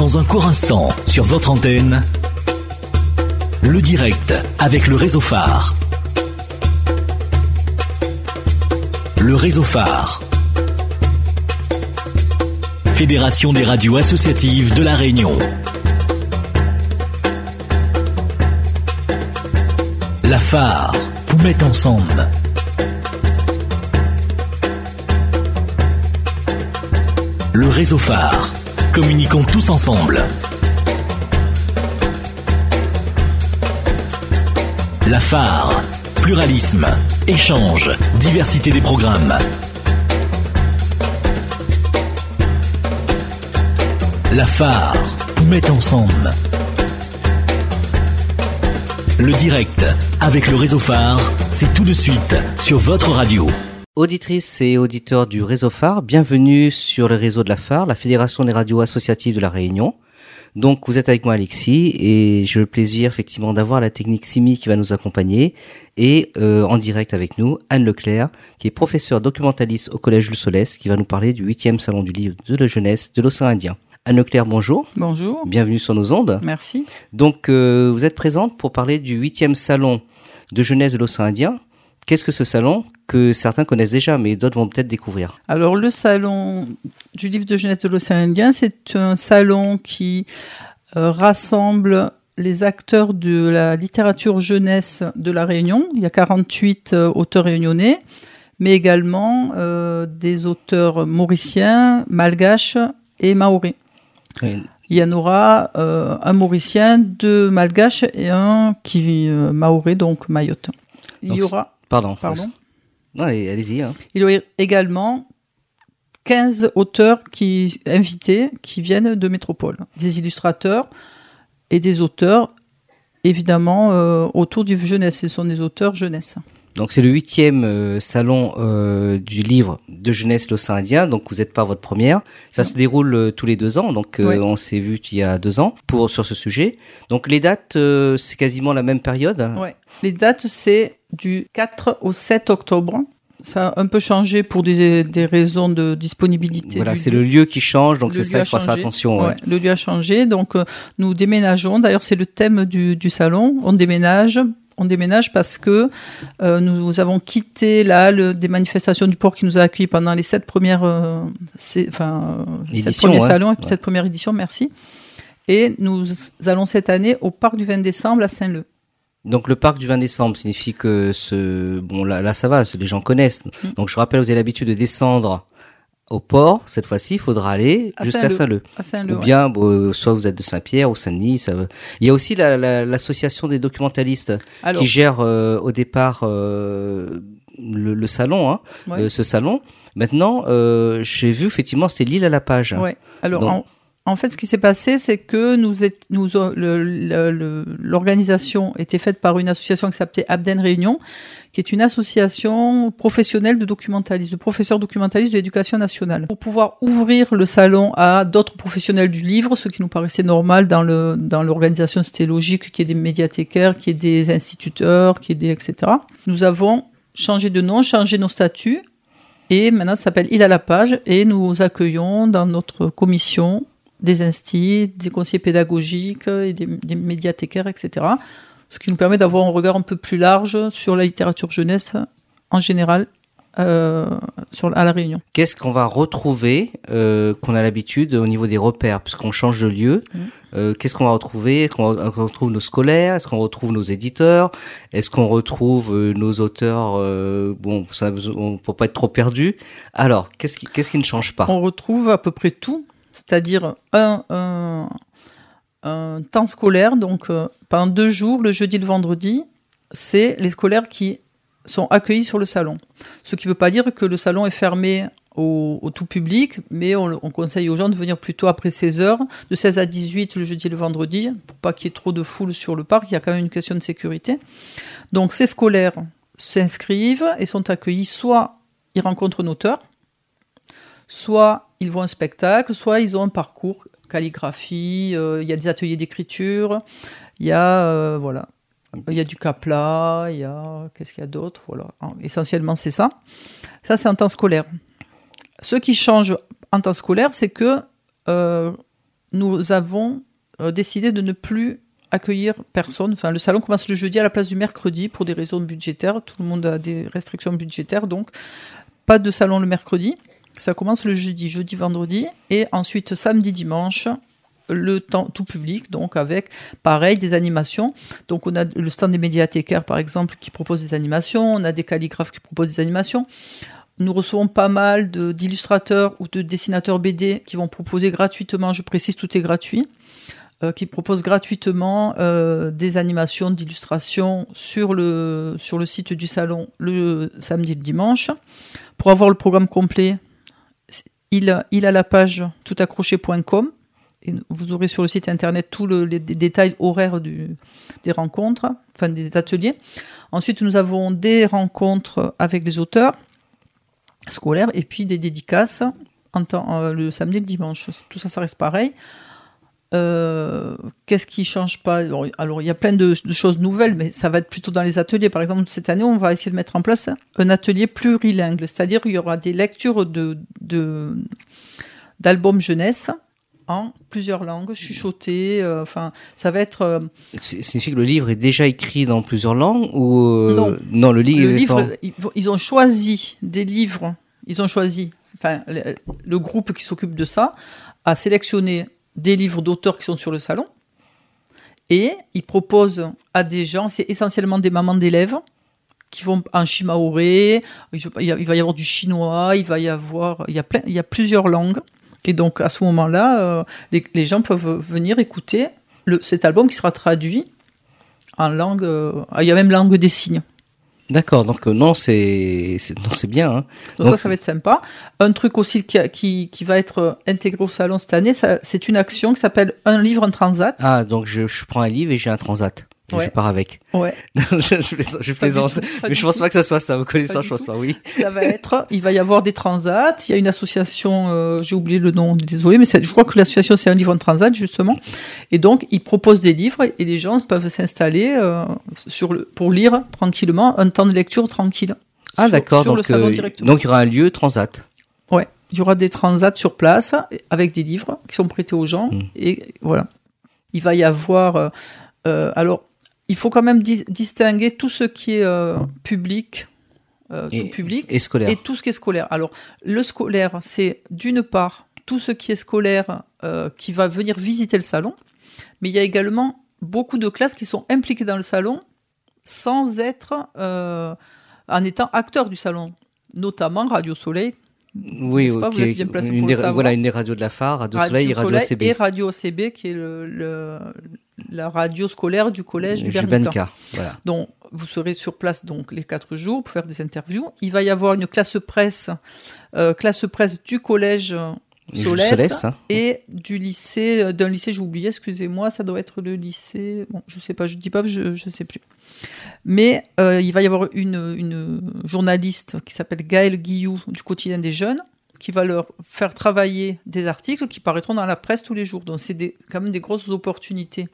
Dans un court instant, sur votre antenne, le direct avec le réseau phare. Le réseau phare. Fédération des radios associatives de la Réunion. La phare vous met ensemble. Le réseau phare. Communiquons tous ensemble. La phare. Pluralisme, échange, diversité des programmes. La phare met ensemble. Le direct avec le réseau phare, c'est tout de suite sur votre radio. Auditrices et auditeurs du réseau phare, bienvenue sur le réseau de la phare, la Fédération des radios associatives de la Réunion. Donc vous êtes avec moi Alexis et j'ai le plaisir effectivement d'avoir la technique Simi qui va nous accompagner et euh, en direct avec nous Anne Leclerc qui est professeure documentaliste au Collège Jules Solès qui va nous parler du 8e salon du livre de la jeunesse de l'océan Indien. Anne Leclerc, bonjour. Bonjour. Bienvenue sur nos ondes. Merci. Donc euh, vous êtes présente pour parler du 8e salon de jeunesse de l'océan Indien. Qu'est-ce que ce salon que certains connaissent déjà, mais d'autres vont peut-être découvrir Alors le salon du livre de jeunesse de l'océan Indien, c'est un salon qui euh, rassemble les acteurs de la littérature jeunesse de la Réunion. Il y a 48 euh, auteurs réunionnais, mais également euh, des auteurs mauriciens, malgaches et maoris. Il y en aura euh, un mauricien, deux malgaches et un qui maoré, donc Mayotte. Il Donc, y aura, Pardon. pardon, Non, allez-y. hein. il y aura également 15 auteurs qui, invités qui viennent de métropole, des illustrateurs et des auteurs, évidemment, euh, autour du jeunesse. Ce sont des auteurs jeunesse. Donc c'est le huitième euh, salon euh, du livre de jeunesse l'océan Indien. Donc vous n'êtes pas votre première. Ça se déroule euh, tous les deux ans. Donc euh, on s'est vu il y a deux ans pour sur ce sujet. Donc les dates c'est quasiment la même période. Ouais. Les dates, c'est du 4 au 7 octobre. Ça a un peu changé pour des, des raisons de disponibilité. Voilà, c'est le lieu qui change. Donc c'est ça qu'il faut faire attention. ouais. Ouais, le lieu a changé, donc nous déménageons. D'ailleurs, c'est le thème du, du salon. On déménage. On déménage parce que euh, nous avons quitté la halle des manifestations du port qui nous a accueillis pendant les sept premières, euh, c'est- enfin, euh, sept Éditions, premiers ouais. salons et Ouais. cette première édition. Merci. Et nous allons cette année au parc du 20 décembre à Saint-Leu. Donc le parc du 20 décembre signifie que ce bon là là ça va, les gens connaissent. Mm. Donc je rappelle vous avez l'habitude de descendre au port. Cette fois-ci, il faudra aller jusqu'à Saint-Leu. Saint-Leu. Ou ouais. bien, bon, euh, soit vous êtes de Saint-Pierre ou Saint-Denis. Ça... Il y a aussi la- la- l'association des documentalistes Alors, qui gère euh, au départ euh, le, le salon, hein, ouais. euh, ce salon. Maintenant, euh, j'ai vu effectivement c'était l'île à la page. Ouais. Alors, Donc- en, en fait, ce qui s'est passé, c'est que nous, le- l'organisation était faite par une association qui s'appelait Abden Réunion, qui est une association professionnelle de documentalistes, de professeurs documentalistes de l'éducation nationale. Pour pouvoir ouvrir le salon à d'autres professionnels du livre, ce qui nous paraissait normal dans l'organisation, c'était logique qu'il y ait des médiathécaires, qu'il y ait des instituteurs, qu'il y ait etc. Nous avons changé de nom, changé nos statuts. Et maintenant, ça s'appelle Il à la page et nous accueillons dans notre commission des instits, des conseillers pédagogiques et des, des médiathécaires, etc. Ce qui nous permet d'avoir un regard un peu plus large sur la littérature jeunesse en général euh, sur, à La Réunion. Qu'est-ce qu'on va retrouver euh, qu'on a l'habitude au niveau des repères, puisqu'on change de lieu Mhm. euh, Qu'est-ce qu'on va retrouver? Est-ce qu'on retrouve nos scolaires? Est-ce qu'on retrouve nos éditeurs? Est-ce qu'on retrouve nos auteurs Bon, ça, on peut pas être trop perdu. Alors, qu'est-ce qui, qu'est-ce qui ne change pas? On retrouve à peu près tout, c'est-à-dire un, temps scolaire, donc euh, pendant deux jours, le jeudi et le vendredi, c'est les scolaires qui sont accueillis sur le salon. Ce qui ne veut pas dire que le salon est fermé au, tout public, mais on, on conseille aux gens de venir plutôt après 16 heures, de 16 à 18 le jeudi et le vendredi, pour pas qu'il y ait trop de foule sur le parc. Il y a quand même une question de sécurité. Donc ces scolaires s'inscrivent et sont accueillis, soit ils rencontrent un auteur, soit ils vont à un spectacle, soit ils ont un parcours, calligraphie, euh, il y a des ateliers d'écriture, il y a euh, voilà, il y a du capla, il y a qu'est-ce qu'il y a d'autre, voilà. En- Essentiellement c'est ça. Ça c'est en temps scolaire. Ce qui change en temps scolaire, c'est que euh, nous avons décidé de ne plus accueillir personne. Le salon commence le jeudi à la place du mercredi pour des raisons budgétaires. Tout le monde a des restrictions budgétaires, donc pas de salon le mercredi. Ça commence le jeudi, jeudi, vendredi, et ensuite samedi, dimanche, le temps tout public, donc avec pareil des animations. Donc on a le stand des médiathécaires par exemple qui propose des animations, on a des calligraphes qui proposent des animations. Nous recevons pas mal d'illustrateurs ou de dessinateurs BD qui vont proposer gratuitement, je précise tout est gratuit, euh, qui proposent gratuitement euh, des animations d'illustration sur le, sur le site du salon le samedi et le dimanche. Pour avoir le programme complet, il, a la page toutaccroché.com et vous aurez sur le site internet tous les, détails horaires des rencontres, enfin des ateliers. Ensuite, nous avons des rencontres avec les auteurs scolaires et puis des dédicaces euh, le samedi et le dimanche. Tout ça, ça reste pareil. Euh, qu'est-ce qui change pas? Alors, il y a plein de, choses nouvelles, mais ça va être plutôt dans les ateliers. Par exemple, cette année, on va essayer de mettre en place un atelier plurilingue, c'est-à-dire qu'il y aura des lectures de, d'albums jeunesse en plusieurs langues, chuchotées. Euh, enfin, ça va être. Euh, c'est signifie que le livre est déjà écrit dans plusieurs langues ou non. le livre. ils, ont choisi des livres. Ils ont choisi. Enfin, le groupe qui s'occupe de ça a sélectionné des livres d'auteurs qui sont sur le salon. Et ils proposent à des gens, c'est essentiellement des mamans d'élèves, qui vont en chimaoré, il va y avoir du chinois, il va y avoir, il y a, plein, il y a plusieurs langues. Et donc à ce moment-là, euh, les, gens peuvent venir écouter cet album qui sera traduit en langue, euh, il y a même langue des signes. D'accord, donc euh, non, c'est c'est bien. Hein. Donc, ça, ça va être sympa. Un truc aussi qui, qui, qui va être euh, intégré au salon cette année, c'est une action qui s'appelle Un livre, un transat. Ah, donc je, je prends un livre et j'ai un transat je pars avec. Ouais. je, plaisante. mais je pense pas que ce soit ça. Vous connaissez je pense pas, oui. Ça va être, il va y avoir des transats. Il y a une association, euh, j'ai oublié le nom, désolé, mais je crois que l'association c'est un livre en transat, justement. Et donc, ils proposent des livres et les gens peuvent s'installer euh, sur le, pour lire tranquillement, un temps de lecture tranquille. Ah, d'accord. Donc, euh, donc, il y aura un lieu transat. Ouais. Il y aura des transats sur place avec des livres qui sont prêtés aux gens. Hmm. Et voilà. Il va y avoir. alors, il faut quand même distinguer tout ce qui est euh, public, euh, et, tout public, et, scolaire. et tout ce qui est scolaire. Alors, le scolaire, c'est d'une part tout ce qui est scolaire euh, qui va venir visiter le salon, mais il y a également beaucoup de classes qui sont impliquées dans le salon sans être en étant acteurs du salon, notamment Radio Soleil, oui, ok. une, des, voilà une des radios de la phare, Radio, Soleil, et Radio CB. Et Radio OCB, qui est le, la radio scolaire du collège du Bernica. Voilà. Donc, vous serez sur place donc les quatre jours pour faire des interviews. Il va y avoir une classe presse, euh, classe presse du collège Solès, hein. et du lycée, euh, d'un lycée, j'ai oublié, excusez-moi, ça doit être le lycée, bon, je sais pas, je dis pas, je, ne sais plus. Mais euh, il va y avoir une, une journaliste qui s'appelle Gaëlle Guillou du quotidien des jeunes, qui va leur faire travailler des articles qui paraîtront dans la presse tous les jours. Donc c'est quand même des grosses opportunités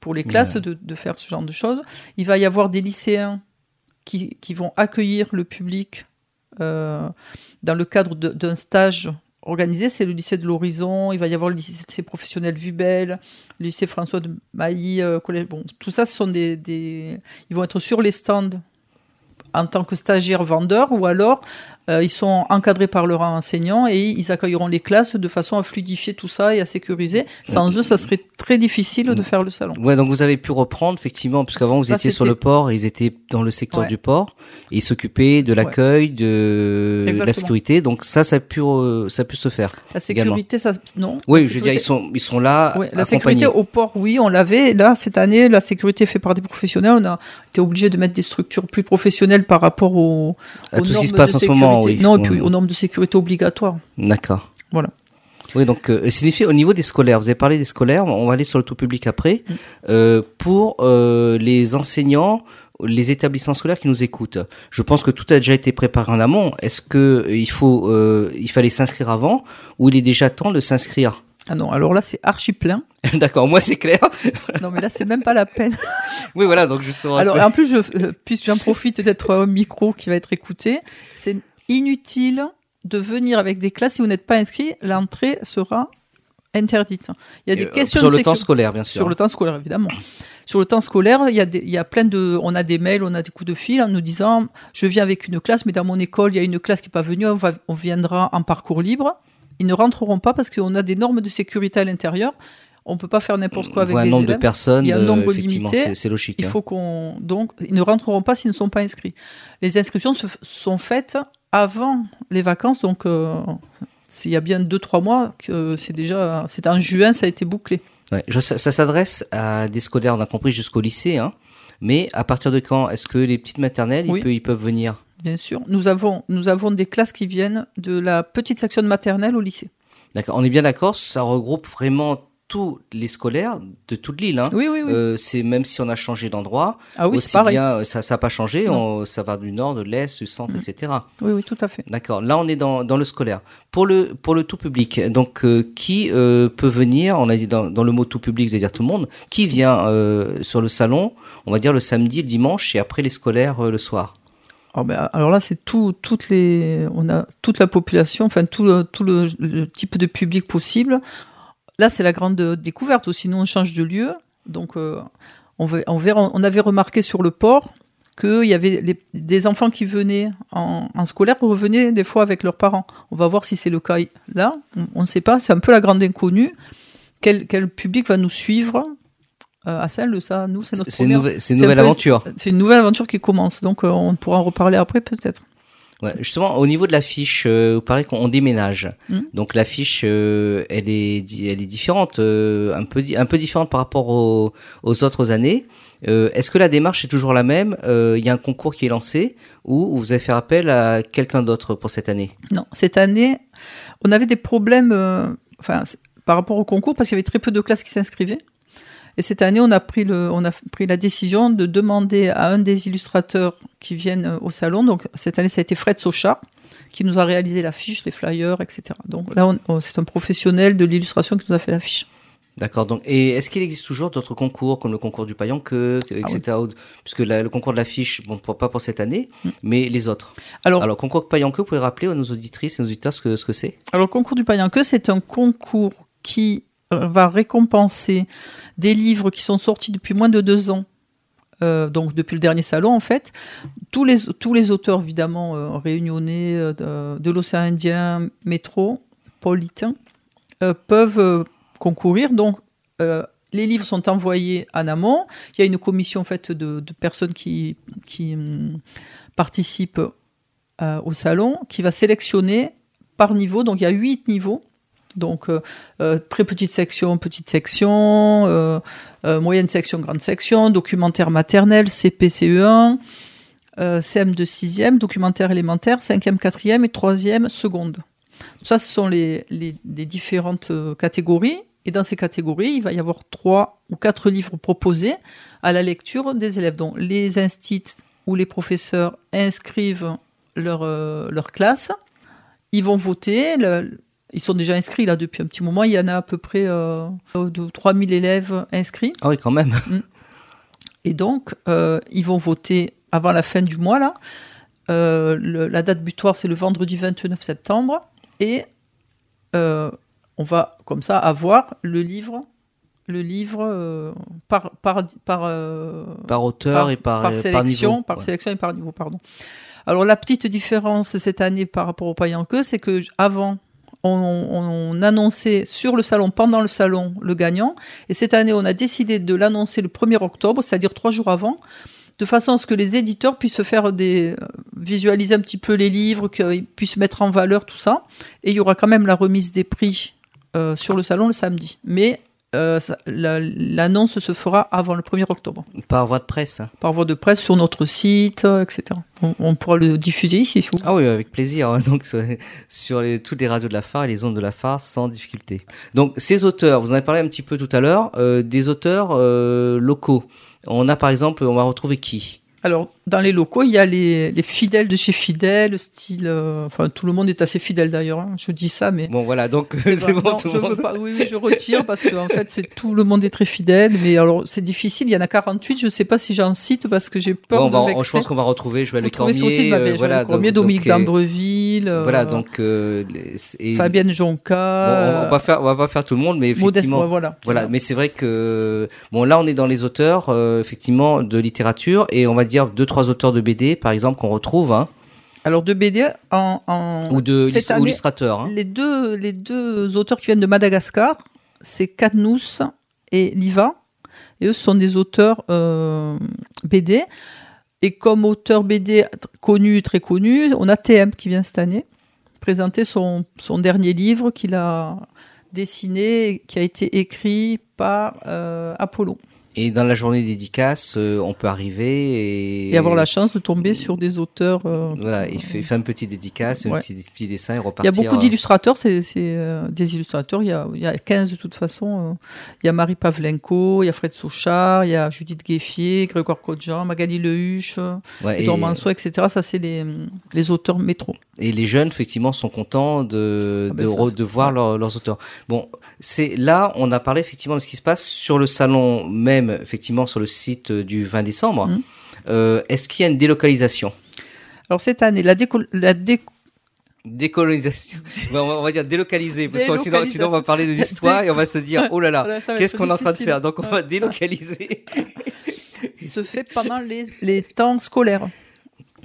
pour les classes de, de, faire ce genre de choses. Il va y avoir des lycéens qui, qui vont accueillir le public euh, dans le cadre d'un stage organisé, c'est le lycée de l'Horizon, il va y avoir le lycée professionnel Vubel, le lycée François de Mailly, euh, collège. Bon, tout ça, sont des, des, Ils vont être sur les stands en tant que stagiaires vendeurs ou alors ils sont encadrés par leurs enseignants et ils accueilleront les classes de façon à fluidifier tout ça et à sécuriser. Sans eux, ça serait très difficile de faire le salon. Ouais, donc vous avez pu reprendre effectivement, puisqu'avant vous étiez sur le port, ils étaient dans le secteur du port et ils s'occupaient de l'accueil, de... la sécurité. Donc ça, ça a pu, ça a pu se faire. La sécurité, ça, non. Oui, je veux dire, ils sont, ils sont là. la sécurité au port, oui, on l'avait. Là, cette année, la sécurité fait par des professionnels. On a été obligé de mettre des structures plus professionnelles par rapport au, à tout ce qui se passe en ce moment. Non, et puis aux normes de sécurité obligatoires. D'accord. Voilà. Oui, donc euh, signifie au niveau des scolaires, vous avez parlé des scolaires, on va aller sur le tout public après. Mm. Euh, pour euh, les enseignants, les établissements scolaires qui nous écoutent, je pense que tout a déjà été préparé en amont. Est-ce que il faut, il fallait s'inscrire avant ou il est déjà temps de s'inscrire? Ah non, alors là c'est archi plein. D'accord, moi c'est clair. non mais là c'est même pas la peine. oui voilà, donc je Alors en plus je, puisque j'en profite d'être au micro qui va être écouté, c'est inutile de venir avec des classes si vous n'êtes pas inscrit. L'entrée sera interdites. Il y a des Euh, questions sur le temps scolaire, bien sûr. Sur le temps scolaire, évidemment. Sur le temps scolaire, il y a, des, il y a plein de, on a des mails, on a des coups de fil en nous disant, je viens avec une classe, mais dans mon école, il y a une classe qui n'est pas venue, on, va- on viendra en parcours libre. Ils ne rentreront pas parce qu'on a des normes de sécurité à l'intérieur. On peut pas faire n'importe quoi avec Voit un des nombre élèves. de personnes, Il y a un euh, nombre effectivement, limité. c'est- logique. Il hein. faut qu'on donc ils ne rentreront pas s'ils ne sont pas inscrits. Les inscriptions se sont faites avant les vacances, donc euh, s'il y a bien deux trois mois que c'est déjà c'est en juin ça a été bouclé. Ouais, ça, ça s'adresse à des scolaires, on a compris, jusqu'au lycée. Hein. Mais à partir de quand Est-ce que les petites maternelles, Oui. ils, peuvent, ils peuvent venir? Bien sûr, nous avons nous avons des classes qui viennent de la petite section de maternelle au lycée. D'accord. On est bien d'accord, ça regroupe vraiment tous les scolaires de toute l'île. Hein. Oui oui oui. Euh, c'est même si on a changé d'endroit, ah oui aussi bien, euh, ça n'a pas changé, on- ça va du nord, de l'est, du centre, Mhm. etc. Oui oui tout à fait. D'accord. Là, on est dans, dans le scolaire. Pour le, pour le tout public, donc euh, qui euh, peut venir On a dit dans, dans le mot tout public, c'est-à-dire tout le monde. Qui vient sur le salon On va dire le samedi, le dimanche, et après les scolaires le soir? Alors, ben, alors là, c'est tout, toutes les, on a toute la population, enfin tout le, tout le, le type de public possible. Là, c'est la grande découverte. aussi. Sinon, on change de lieu, donc euh, on, va- on verra. On avait remarqué sur le port qu'il y avait les- des enfants qui venaient en, en scolaire revenaient des fois avec leurs parents. On va voir si c'est le cas là. On- ne sait pas. C'est un peu la grande inconnue. Quel, quel public va nous suivre euh, à celle ça Nous, c'est notre C'est une, première- nouvelle- aventure. c'est une nouvelle aventure qui commence, donc euh, on pourra en reparler après peut-être. Ouais, justement, au niveau de l'affiche, euh, vous parlez qu'on on déménage. Mm. Donc l'affiche, euh, elle est, elle est différente, euh, un peu, un peu différente par rapport aux, aux autres années. Euh, Est-ce que la démarche est toujours la même? Euh, Il y a un concours qui est lancé ou vous allez faire appel à quelqu'un d'autre pour cette année? Non, cette année, on avait des problèmes euh, enfin, par rapport au concours parce qu'il y avait très peu de classes qui s'inscrivaient. Et cette année, on a, pris le, on a pris la décision de demander à un des illustrateurs qui viennent euh, au salon, donc cette année, ça a été Fred Socha, qui nous a réalisé l'affiche, les flyers, etc. Donc là, on- c'est un professionnel de l'illustration qui nous a fait l'affiche. D'accord. Donc, et est-ce qu'il existe toujours d'autres concours comme le concours du paillon que, que- etc. ou- Puisque la- le concours de l'affiche, bon, pas pour cette année, Mm. mais les autres. Alors, Alors, concours paillon que, vous pouvez rappeler à nos auditrices et nos auditeurs ce que ce que c'est? Alors, le concours du païen que c'est un concours qui va récompenser des livres qui sont sortis depuis moins de deux ans, euh, donc depuis le dernier salon en fait. Tous les, auteurs, évidemment, euh, réunionnais euh, de, l'océan Indien, métropolitain, euh, peuvent concourir. Donc, les livres sont envoyés en amont. Il y a une commission en de, personnes qui, hum, participent au salon qui va sélectionner par niveau. Donc il y a huit niveaux. Donc euh, euh, très petite section, petite section, euh, moyenne section, grande section, documentaire maternel, CP, CE1, euh, CM de 6e, documentaire élémentaire, 5e, 4e et 3e, seconde. Ça, ce sont les, différentes catégories. Et dans ces catégories, il va y avoir trois ou quatre livres proposés à la lecture des élèves. Donc les instits ou les professeurs inscrivent leur, leur classe. Ils vont voter. Ils sont déjà inscrits là depuis un petit moment. Il y en a à peu près euh, de 3000 élèves inscrits. Ah oui, quand même. Et donc, euh, ils vont voter avant la fin du mois. Là. Euh, le- la date butoir, c'est le vendredi 29 septembre. Et euh, on va comme ça avoir le livre, le livre euh, par, par, par, euh, Par auteur par, et par, par sélection, niveau. par Ouais. sélection et par niveau, pardon. Alors la petite différence cette année par rapport au paillant que, c'est que avant on, on annonçait sur le salon, pendant le salon, le gagnant, et cette année on a décidé de l'annoncer le 1er octobre, c'est-à-dire trois jours avant, de façon à ce que les éditeurs puissent faire des visualiser un petit peu les livres, qu'ils puissent mettre en valeur tout ça, et il y aura quand même la remise des prix euh, sur le salon le samedi, mais euh, l'annonce se fera avant le 1er octobre Par voie de presse. par voie de presse sur notre site, euh, etc. On, on pourra le diffuser ici, si vous voulez. Ah oui, avec plaisir. Donc sur, sur les, toutes les radios de la phare et les ondes de la phare sans difficulté. Donc ces auteurs, vous en avez parlé un petit peu tout à l'heure, euh, des auteurs euh, locaux. On a par exemple, on va retrouver qui? Alors, dans les locaux, il y a les, les fidèles de chez Fidèle, style. euh, enfin, tout le monde est assez fidèle d'ailleurs. hein, je dis ça, mais. Bon, voilà, donc C'est c'est vrai. bon, Non, tout je le veux monde. pas. Oui, oui, je retire parce que en fait, c'est tout le monde est très fidèle. Mais alors, c'est difficile. Il y en a 48. Je sais pas si j'en cite parce que j'ai peur Bon, on de va- vexer. je pense qu'on va retrouver Joël Vous Le trouvez Cormier. de ma euh, voilà, Joël Cormier, donc- Dominique donc, euh, d'Ambreville. euh, Voilà, donc. euh, les- et- Fabienne Jonca. Bon, on va pas faire, on va pas faire tout le monde, mais Modeste, effectivement. ouais, voilà. Voilà, mais c'est vrai que bon là on est dans les auteurs euh, effectivement de littérature et on va dire deux trois auteurs de BD par exemple qu'on retrouve hein, Alors de BD en, en- ou de illustrateurs. hein. les deux les deux auteurs qui viennent de Madagascar, c'est Cadnous et Liva, et eux sont des auteurs euh, BD. Et comme auteur BD connu, très connu, on a TM qui vient cette année présenter son, son dernier livre qu'il a dessiné, qui a été écrit par euh, Apollon. Et dans la journée dédicace, euh, on peut arriver et, Et avoir la chance de tomber sur des auteurs. euh, voilà, il fait, il fait un petit dédicace, un petit, petit dessin et Il y repartir. a beaucoup d'illustrateurs, c'est euh, des illustrateurs, il y, a, il y a 15 de toute façon. Il y a Marie Pavlenko, il y a Fred Souchard, il y a Judith Gueffier, Grégoire Codjan, Magali Lehuche, ouais, et, Edouard Mansour, etc. Ça, c'est les, les auteurs métro. et les jeunes effectivement sont contents de Ah ben de, ça, voir leur- leurs auteurs. Bon, c'est là on a parlé effectivement de ce qui se passe sur le salon même effectivement sur le site euh, du 20 décembre. Mhm. Euh, Est-ce qu'il y a une délocalisation? Alors, cette année, la, déco- la dé- Décolonisation. On, va, dire délocaliser, parce que sinon, on va parler de l'histoire et on va se dire, oh là là, Voilà, qu'est-ce qu'on est en train de faire? Donc on va délocaliser. se fait pendant les, les temps scolaires.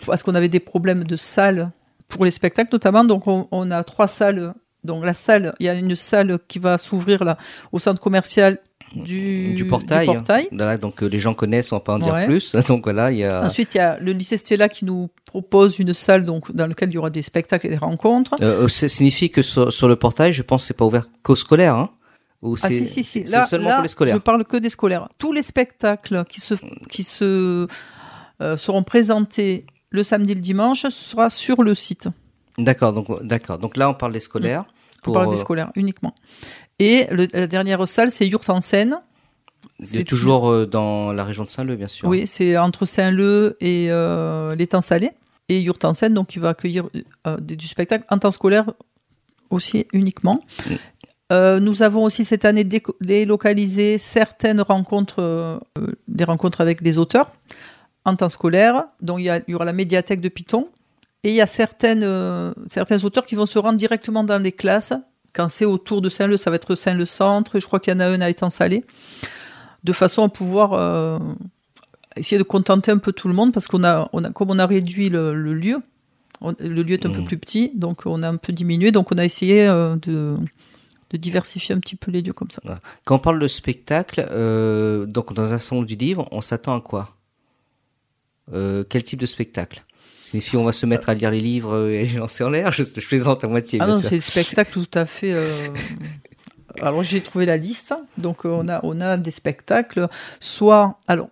Parce qu'on avait des problèmes de salles pour les spectacles notamment. Donc on, on a trois salles. Donc la salle, il y a une salle qui va s'ouvrir là au centre commercial du, du portail. portail. Voilà, donc euh, les gens connaissent, on va pas en dire Ouais. plus. Donc voilà, il y a. Ensuite, il y a le lycée Stella qui nous propose une salle donc, dans laquelle il y aura des spectacles et des rencontres. Euh, ça signifie que sur, sur le portail, je pense que c'est pas ouvert qu'aux scolaires, hein Ou Ah si, si, si. Là, seulement là, pour les scolaires. je parle que des scolaires. Tous les spectacles qui se, qui se euh, seront présentés le samedi et le dimanche ce sera sur le site. D'accord, donc d'accord. Donc là, on parle des scolaires. On Pour, parle des euh, scolaires uniquement. Et le- la dernière salle, c'est Yurt en Seine. c'est toujours euh, dans la région de Saint-Leu, bien sûr. Oui, c'est entre Saint-Leu et euh, l'étang salé. Et Yurt en Seine, donc, il va accueillir euh, du spectacle en temps scolaire aussi uniquement. Mm. Euh, nous avons aussi cette année délocalisé certaines rencontres, euh, des rencontres avec les auteurs en temps scolaire. Donc il y, a- il y aura la médiathèque de Python. Et il y a certaines, euh, certains auteurs qui vont se rendre directement dans les classes. Quand c'est autour de Saint-Leu, ça va être Saint-Leu-Centre. Et je crois qu'il y en a un à Étang-Salé. De façon à pouvoir euh, essayer de contenter un peu tout le monde. Parce qu'on a, on a, comme on a réduit le, le lieu, on- le lieu est un peu Mhm. plus petit. Donc on a un peu diminué. Donc on a essayé euh, de, de diversifier un petit peu les lieux comme ça. Quand on parle de spectacle, euh, donc dans un salon du livre, on s'attend à quoi? Euh, Quel type de spectacle? Signifie on va se mettre à lire les livres euh, et les lancer en l'air je, je plaisante à moitié. Ah non, c'est le spectacle tout à fait. euh, Alors j'ai trouvé la liste. Donc euh, on a on a des spectacles. Soit alors,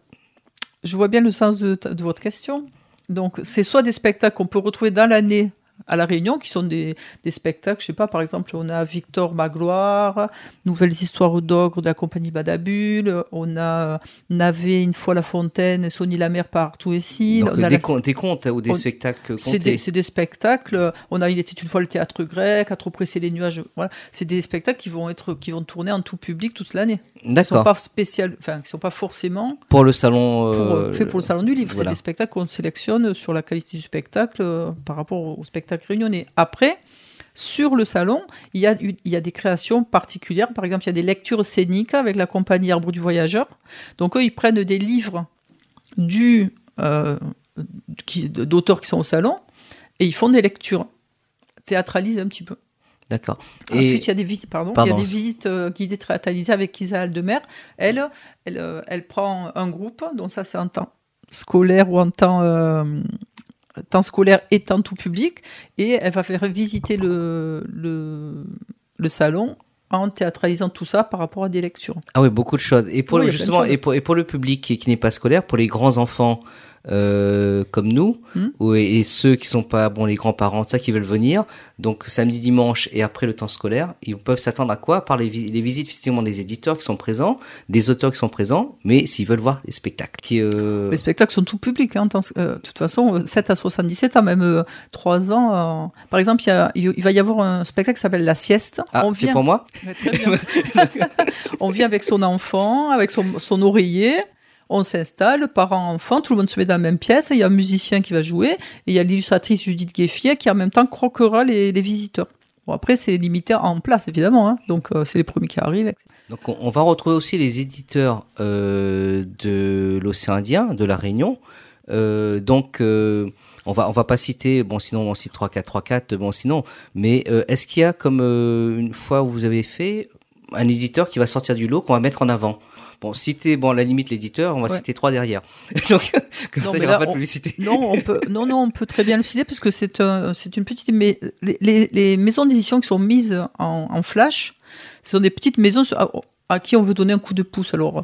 je vois bien le sens de votre question. Donc c'est soit des spectacles qu'on peut retrouver dans l'année à la Réunion, qui sont des, des spectacles. Je sais pas, par exemple, on a Victor Magloire, Nouvelles histoires d'ogre de la compagnie Badabule. On a Navet une fois la fontaine, et Sonny la mer partout ici. Donc On a des, la- contes, des contes ou des on- spectacles c'est des, spectacles. On a Il était une fois le théâtre grec, À trop presser les nuages. Voilà. C'est des spectacles qui vont être, qui vont tourner en tout public toute l'année. Ils sont D'accord. pas spécial, enfin, qui sont pas forcément Pour le salon. pour, euh, euh, faits pour le salon du livre. voilà. C'est des spectacles qu'on sélectionne sur la qualité du spectacle euh, par rapport au spectacle réunionnais. Après, sur le salon, il y, a, il y a des créations particulières. Par exemple, il y a des lectures scéniques avec la compagnie Arbre du Voyageur. Donc, eux, ils prennent des livres du, euh, d'auteurs qui sont au salon et ils font des lectures théâtralisées un petit peu. D'accord. Ensuite, il y a des visites, pardon, Pardon. il y a des visites euh, guidées théâtralisées avec Isa Aldemer. Elle, elle, euh, elle prend un groupe, donc ça c'est en temps scolaire ou en temps, euh, temps scolaire et temps tout public, et elle va faire visiter le, le, le salon en théâtralisant tout ça par rapport à des lectures. Ah oui, beaucoup de choses. Et pour Oui, le, justement, et pour, et pour le public qui, qui n'est pas scolaire, pour les grands enfants, euh, comme nous, ou- et, et ceux qui sont pas bon les grands-parents, ça qui veulent venir. Donc samedi, dimanche et après le temps scolaire, ils peuvent s'attendre à quoi? Par les, les visites effectivement des éditeurs qui sont présents, des auteurs qui sont présents, mais s'ils veulent voir les spectacles. Qui, euh, Les spectacles sont tout publics. Hein, euh, de toute façon, euh, 7 à 77 ans, même euh, 3 ans. euh, par exemple, il, y a- il il va y avoir un spectacle qui s'appelle La Sieste. Ah, c'est pour moi? Ouais, très bien. on vient avec son enfant, avec son, son oreiller. On s'installe, parents-enfants, tout le monde se met dans la même pièce. Il y a un musicien qui va jouer. Et il y a l'illustratrice Judith Gueffier qui en même temps croquera les, visiteurs. Bon, après, c'est limité en place, évidemment. hein. Donc, euh, c'est les premiers qui arrivent. Donc on, va retrouver aussi les éditeurs euh, de l'océan Indien, de la Réunion. Euh, donc on va on va pas citer bon sinon on cite 3 4 3 4 bon sinon mais est-ce qu'il y a comme une fois où vous avez fait un éditeur qui va sortir du lot qu'on va mettre en avant? Bon, citer, bon, à la limite, l'éditeur, on va Ouais. citer trois derrière. Donc, comme Non, ça, il n'y aura pas de on- publicité. Non, on peut, non, non, on peut très bien le citer parce que c'est un, c'est une petite. Mais les, les- les maisons d'édition qui sont mises en, en flash, ce sont des petites maisons à, à qui on veut donner un coup de pouce. Alors,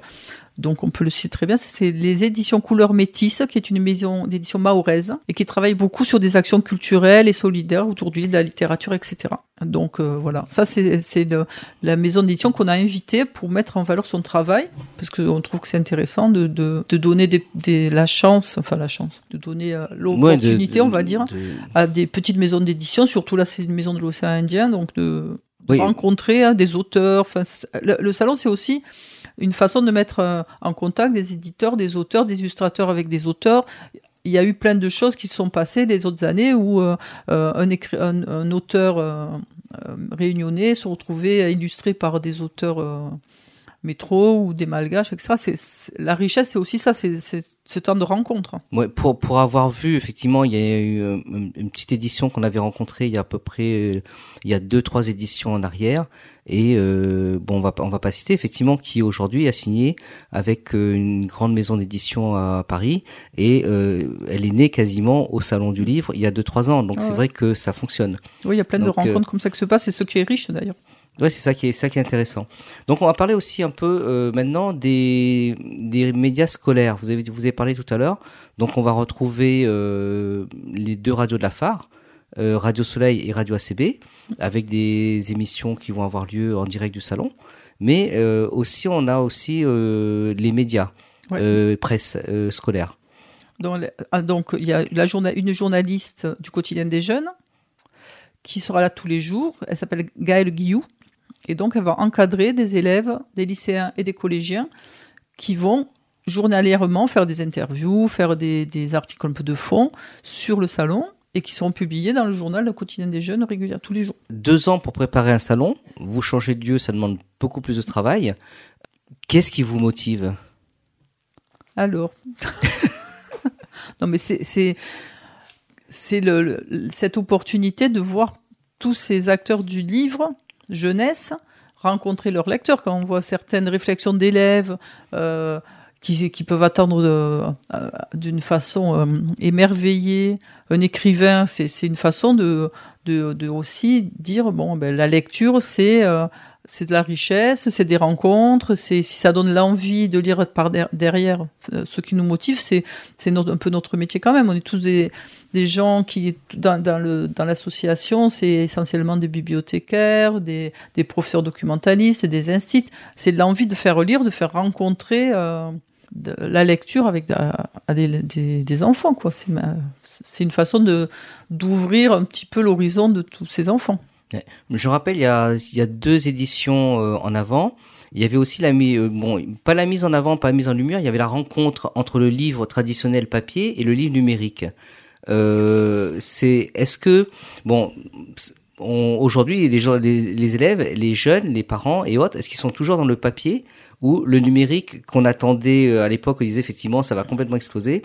donc on peut le citer très bien. C'est les éditions Couleur Métis, qui est une maison d'édition mahoraise et qui travaille beaucoup sur des actions culturelles et solidaires autour du livre, de la littérature, etc. Donc euh, voilà, ça c'est la maison d'édition qu'on a invitée pour mettre en valeur son travail parce qu'on trouve que c'est intéressant de, de, de donner des, des- la chance, enfin la chance, de donner euh, Ouais, l'opportunité, on va dire, à des petites maisons d'édition. Surtout là, c'est une maison de l'océan Indien, donc de, Oui. rencontrer hein, des auteurs. Enfin, c'est- le, le salon, c'est aussi une façon de mettre euh, en contact des éditeurs, des auteurs, des illustrateurs avec des auteurs. Il y a eu plein de choses qui se sont passées les autres années où euh, euh, un, auteur euh, réunionnais se retrouvait illustré par des auteurs métro ou des malgaches, etc. C'est, c'est- la richesse, c'est aussi ça, c'est, ce temps de rencontre. Ouais, pour pour avoir vu effectivement, il y a eu euh, une, une petite édition qu'on avait rencontrée il y a à peu près euh, il y a deux trois éditions en arrière et euh, bon on va on va pas citer effectivement qui aujourd'hui a signé avec une grande maison d'édition à Paris et euh, elle est née quasiment au salon du livre il y a deux trois ans donc Ah c'est vrai que ça fonctionne. Oui, il y a plein Donc, de euh, rencontres comme ça qui se passent, et ce qui est riche d'ailleurs. Ouais, c'est ça qui est ça qui est intéressant. Donc on va parler aussi un peu euh, maintenant des des médias scolaires. Vous avez vous avez parlé tout à l'heure. Donc on va retrouver euh, les deux radios de la phare, euh, Radio Soleil et Radio ACB, avec des émissions qui vont avoir lieu en direct du salon. Mais aussi on a aussi les médias, Ouais. presse scolaire. Ah, donc, il y a la journa- une journaliste du quotidien des jeunes qui sera là tous les jours. Elle s'appelle Gaëlle Guillou. Et donc, elle va encadrer des élèves, des lycéens et des collégiens qui vont journalièrement faire des interviews, faire des, des articles un peu de fond sur le salon et qui seront publiés dans le journal Le quotidien des jeunes régulièrement tous les jours. Deux ans pour préparer un salon. Vous changez de lieu, ça demande beaucoup plus de travail. Qu'est-ce qui vous motive? Alors. non, mais c'est cette opportunité de voir tous ces acteurs du livre jeunesse rencontrer leurs lecteurs. Quand on voit certaines réflexions d'élèves euh, qui, qui peuvent attendre euh, d'une façon euh, émerveillée un écrivain, c'est une façon de, de, aussi dire bon, ben, la lecture, c'est c'est de la richesse, c'est des rencontres, c'est si ça donne l'envie de lire par der- derrière, euh, ce qui nous motive, c'est c'est un peu notre métier quand même. On est tous des, gens qui dans, dans le dans l'association, c'est essentiellement des bibliothécaires, des, professeurs documentalistes, des instituts. C'est l'envie de faire lire, de faire rencontrer euh, de- la lecture avec à, à des, enfants. C'est c'est une façon de d'ouvrir un petit peu l'horizon de tous ces enfants. Je rappelle, il y a, deux éditions euh, en avant. Il y avait aussi la mise, bon, pas la mise en avant, pas la mise en lumière. Il y avait la rencontre entre le livre traditionnel papier et le livre numérique. Euh, c'est, est-ce que, bon, aujourd'hui, les, les, élèves, les jeunes, les parents et autres, est-ce qu'ils sont toujours dans le papier ou le numérique qu'on attendait euh, à l'époque, on disait effectivement, ça va complètement exploser?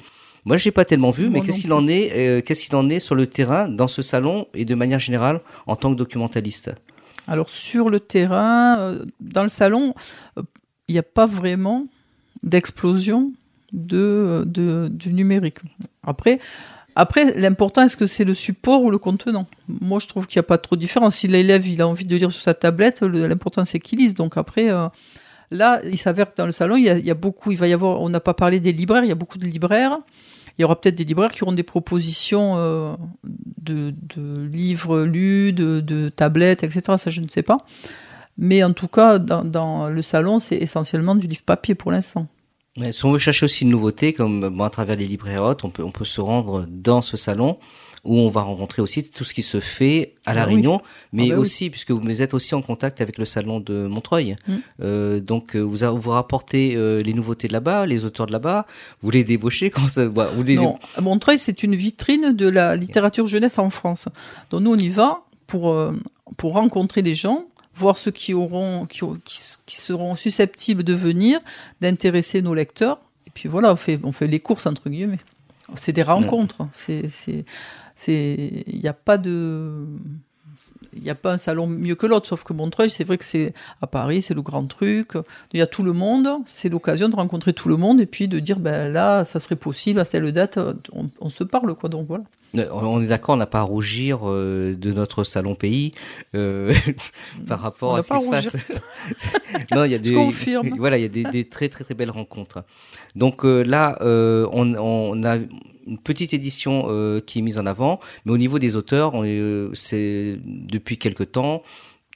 Moi, j'ai pas tellement vu, mais qu'est-ce qu'il en est, euh, qu'est-ce qu'il en est sur le terrain, dans ce salon et de manière générale en tant que documentaliste? Alors sur le terrain, euh, dans le salon, euh, il n'y a pas vraiment d'explosion de, de- du numérique. Après, après l'important, est-ce que c'est le support ou le contenant? Moi, je trouve qu'il n'y a pas trop de différence. Si l'élève il a envie de lire sur sa tablette, le- l'important c'est qu'il lise. Donc après, là, il s'avère que dans le salon, il y, a, beaucoup, il va y avoir, on n'a pas parlé des libraires, il y a beaucoup de libraires. il y aura peut-être des libraires qui auront des propositions euh, de, livres lus, de, tablettes, etc. Ça, je ne sais pas. Mais en tout cas, dans, le salon, c'est essentiellement du livre papier pour l'instant. Mais si on veut chercher aussi une nouveauté, comme à travers les librairies hautes, on peut, on peut se rendre dans ce salon où on va rencontrer aussi tout ce qui se fait à La Ah oui. Réunion, mais Ah bah oui. aussi, puisque vous êtes aussi en contact avec le salon de Montreuil. Mm. Euh, donc, euh, vous, a- vous rapportez euh, les nouveautés de là-bas, les auteurs de là-bas, vous les débauchez quand ça... bah, vous les- Non, Montreuil, c'est une vitrine de la littérature jeunesse en France. Donc nous, on y va pour, euh, pour rencontrer les gens, voir ceux qui, auront, qui, qui seront susceptibles de venir, d'intéresser nos lecteurs. Et puis voilà, on fait, on fait les courses, entre guillemets. C'est des rencontres. C'est, c'est, il n'y a pas de... Il n'y a pas un salon mieux que l'autre, sauf que Montreuil, c'est vrai que c'est à Paris, c'est le grand truc. Il y a tout le monde, c'est l'occasion de rencontrer tout le monde et puis de dire, ben là, ça serait possible, à telle date, on, on se parle, quoi. Donc voilà. Euh, On est d'accord, on n'a pas à rougir euh, de notre salon pays euh, par rapport On à ce qui se passe. non, il y a des, confirme. voilà, il y a des, des très très très belles rencontres. Donc euh, là, euh, on, on a une petite édition euh, qui est mise en avant, mais au niveau des auteurs, on est, euh, c'est depuis quelque temps.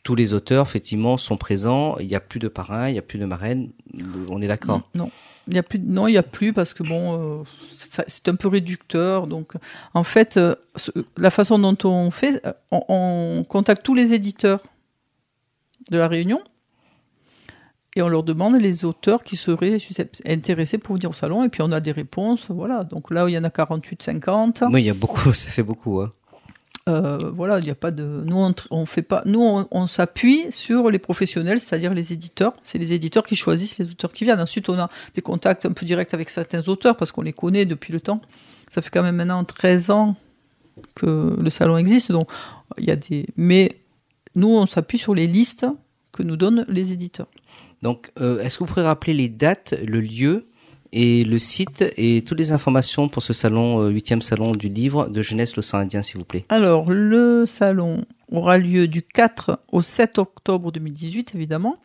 Tous les auteurs, effectivement, sont présents. Il n'y a plus de parrain, il n'y a plus de marraine. On est d'accord? Non. Il y a plus, non, il n'y a plus parce que bon, euh, c'est un peu réducteur. Donc, en fait, la façon dont on fait, on contacte tous les éditeurs de la Réunion et on leur demande les auteurs qui seraient intéressés pour venir au salon. Et puis on a des réponses. Voilà. Donc là, il y en a 48, 50. Oui, il y a beaucoup, ça fait beaucoup. Hein. Euh, voilà, il n'y a pas de. Nous, on, fait pas. Nous, on, on s'appuie sur les professionnels, c'est-à-dire les éditeurs. C'est les éditeurs qui choisissent les auteurs qui viennent. Ensuite, on a des contacts un peu directs avec certains auteurs parce qu'on les connaît depuis le temps. Ça fait quand même maintenant 13 ans que le salon existe, donc il y a des. Mais nous, on s'appuie sur les listes que nous donnent les éditeurs. Donc, euh, est-ce que vous pourrez rappeler les dates, le lieu et le site et toutes les informations pour ce salon, euh, 8e salon du livre de jeunesse l'océan Indien, s'il vous plaît? Alors, le salon aura lieu du 4 au 7 octobre 2018, évidemment,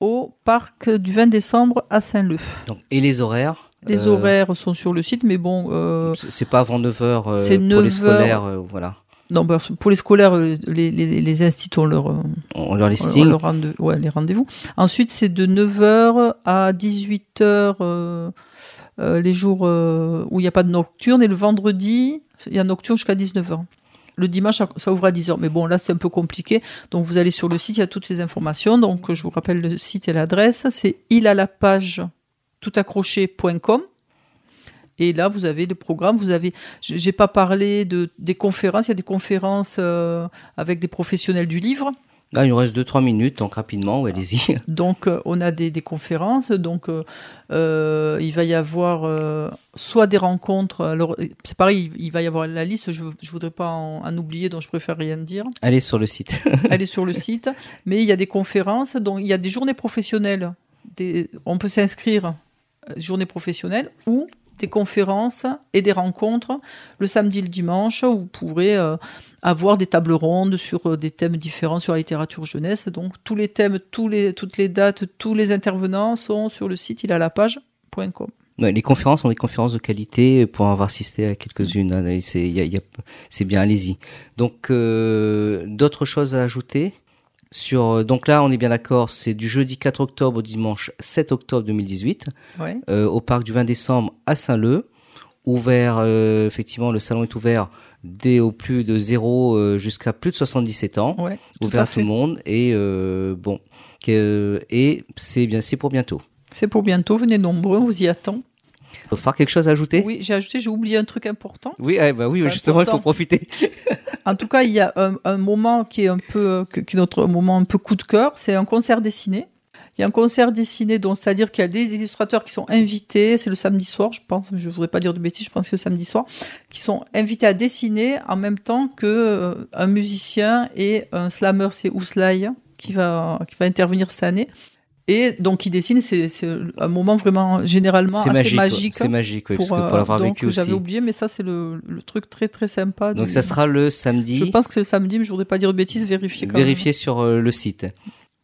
au parc du 20 décembre à Saint-Leu. Donc, Et les horaires? Les Euh, horaires sont sur le site, mais bon, euh, c'est- pas avant 9h euh, c'est pour 9 les heures. scolaires, voilà. Non, bah, pour les scolaires, euh, les, les, les instituts ont leur, euh, On leur ont listing. leur rende- ouais, les rendez-vous. Ensuite, c'est de 9h à 18h euh, euh, les jours euh, où il n'y a pas de nocturne, et le vendredi, il y a nocturne jusqu'à 19h. Le dimanche, ça- ça ouvre à 10h. Mais bon, là, c'est un peu compliqué. Donc, vous allez sur le site, il y a toutes les informations. Donc, je vous rappelle le site et l'adresse. C'est il à la page toutaccroché.com. Et là, vous avez le programme. Vous avez, j'ai pas parlé de des conférences. Il y a des conférences euh, avec des professionnels du livre. Il nous reste 2-3 minutes, donc rapidement, ouais, allez-y. Donc, euh, on a des, des conférences. Donc, euh, il va y avoir euh, soit des rencontres. Alors, c'est pareil, il, va y avoir la liste. Je ne voudrais pas en, en oublier, donc je préfère rien dire. Allez sur le site. Est sur le site. Mais il y a des conférences. Donc, il y a des journées professionnelles. Des, on peut s'inscrire journées professionnelles ou des conférences et des rencontres le samedi et le dimanche vous pourrez euh, avoir des tables rondes sur euh, des thèmes différents sur la littérature jeunesse. Donc tous les thèmes, tous les, toutes les dates, tous les intervenants sont sur le site il a la les conférences sont des conférences de qualité pour avoir assisté à quelques-unes. hein, c'est bien, allez-y. Donc, euh, d'autres choses à ajouter? Sur, euh, donc là, on est bien d'accord, c'est du jeudi 4 octobre au dimanche 7 octobre 2018, Ouais. euh, au parc du 20 décembre à Saint-Leu. Ouvert, euh, effectivement, le salon est ouvert dès au plus de 0 euh, jusqu'à plus de 77 ans. Ouais, tout ouvert à tout le monde. Et euh, bon, et c'est bien, c'est pour bientôt. C'est pour bientôt, venez nombreux, on vous y attend. Faut faire quelque chose à ajouter? Oui, j'ai ajouté, j'ai oublié un truc important. Oui, eh bah oui, justement, il faut profiter. En tout cas, il y a un, un moment qui est un peu, que- qui est notre moment un peu coup de cœur, c'est un concert dessiné. Il y a un concert dessiné, donc c'est-à-dire qu'il y a des illustrateurs qui sont invités, c'est le samedi soir, je pense, je voudrais pas dire de bêtises, je pense que c'est le samedi soir, qui sont invités à dessiner en même temps que euh, un musicien et un slammer, c'est Ouslay, qui va, qui va intervenir cette année. Et donc, ils dessinent, c'est un moment vraiment, généralement, C'est assez magique. magique. C'est magique, oui, pour, parce que pour euh, l'avoir vécu aussi. J'avais oublié, mais ça, c'est le, le truc très très sympa. Donc du- ça sera le samedi. je pense que c'est le samedi, mais je voudrais pas dire de bêtises, vérifier quand Vérifiez sur euh, le site.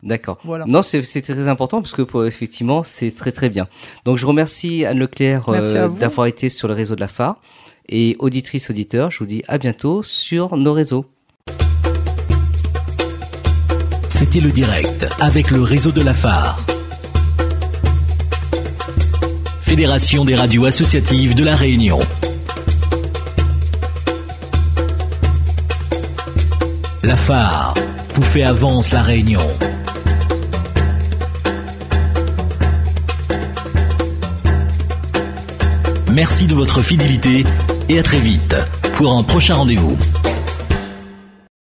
D'accord. Voilà. Non, c'est très important parce que pour- effectivement, c'est très très bien. Donc je remercie Anne Leclerc euh, d'avoir été sur le réseau de la phare et auditrices auditeurs, je vous dis à bientôt sur nos réseaux. C'était le direct avec le réseau de la phare. Fédération des radios associatives de la Réunion. La vous fait avance la Réunion. Merci de votre fidélité et à très vite pour un prochain rendez-vous.